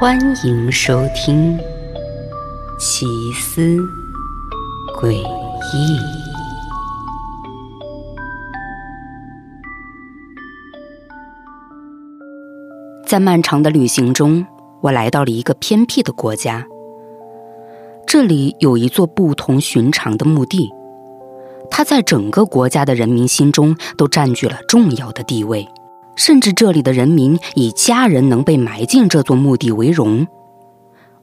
欢迎收听《奇思诡异》。在漫长的旅行中，我来到了一个偏僻的国家。这里有一座不同寻常的墓地，它在整个国家的人民心中都占据了重要的地位。甚至这里的人民以家人能被埋进这座墓地为荣，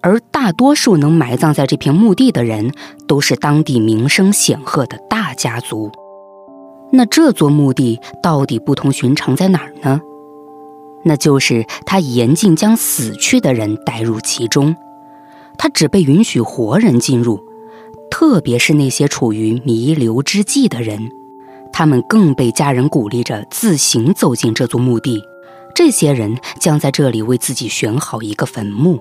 而大多数能埋葬在这片墓地的人，都是当地名声显赫的大家族。那这座墓地到底不同寻常在哪儿呢？那就是他严禁将死去的人带入其中，他只被允许活人进入，特别是那些处于弥留之际的人。他们更被家人鼓励着自行走进这座墓地。这些人将在这里为自己选好一个坟墓。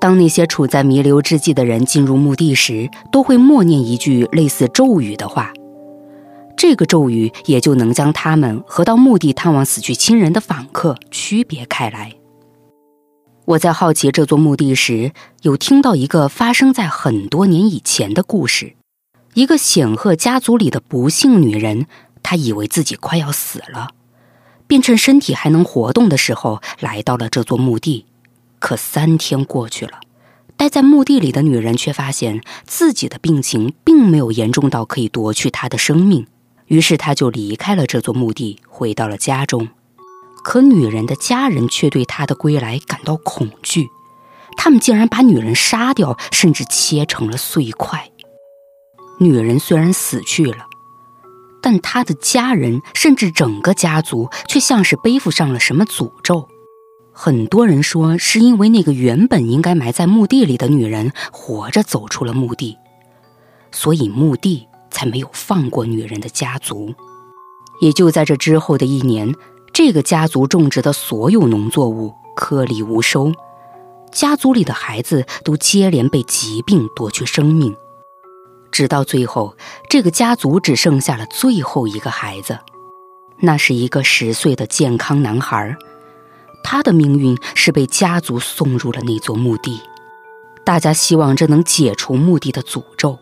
当那些处在弥留之际的人进入墓地时，都会默念一句类似咒语的话。这个咒语也就能将他们和到墓地探望死去亲人的访客区别开来。我在好奇这座墓地时，有听到一个发生在很多年以前的故事。一个显赫家族里的不幸女人，她以为自己快要死了，便趁身体还能活动的时候来到了这座墓地。可三天过去了，待在墓地里的女人却发现自己的病情并没有严重到可以夺去她的生命，于是她就离开了这座墓地，回到了家中。可女人的家人却对她的归来感到恐惧，他们竟然把女人杀掉，甚至切成了碎块。女人虽然死去了，但她的家人甚至整个家族却像是背负上了什么诅咒。很多人说，是因为那个原本应该埋在墓地里的女人活着走出了墓地，所以墓地才没有放过女人的家族。也就在这之后的一年，这个家族种植的所有农作物颗粒无收，家族里的孩子都接连被疾病夺去生命。直到最后，这个家族只剩下了最后一个孩子，那是一个十岁的健康男孩。他的命运是被家族送入了那座墓地。大家希望这能解除墓地的诅咒。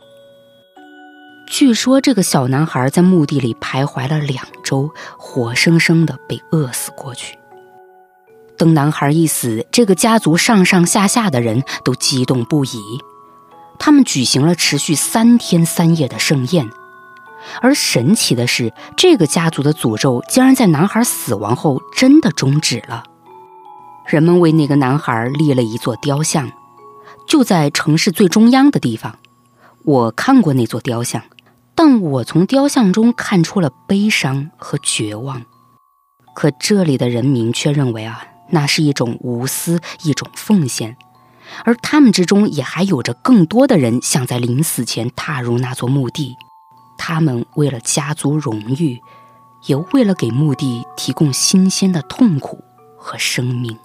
据说这个小男孩在墓地里徘徊了两周，活生生的被饿死过去。等男孩一死，这个家族上上下下的人都激动不已。他们举行了持续三天三夜的盛宴，而神奇的是，这个家族的诅咒竟然在男孩死亡后真的终止了。人们为那个男孩立了一座雕像，就在城市最中央的地方。我看过那座雕像，但我从雕像中看出了悲伤和绝望。可这里的人民却认为啊，那是一种无私，一种奉献。而他们之中也还有着更多的人想在临死前踏入那座墓地，他们为了家族荣誉，也为了给墓地提供新鲜的痛苦和生命。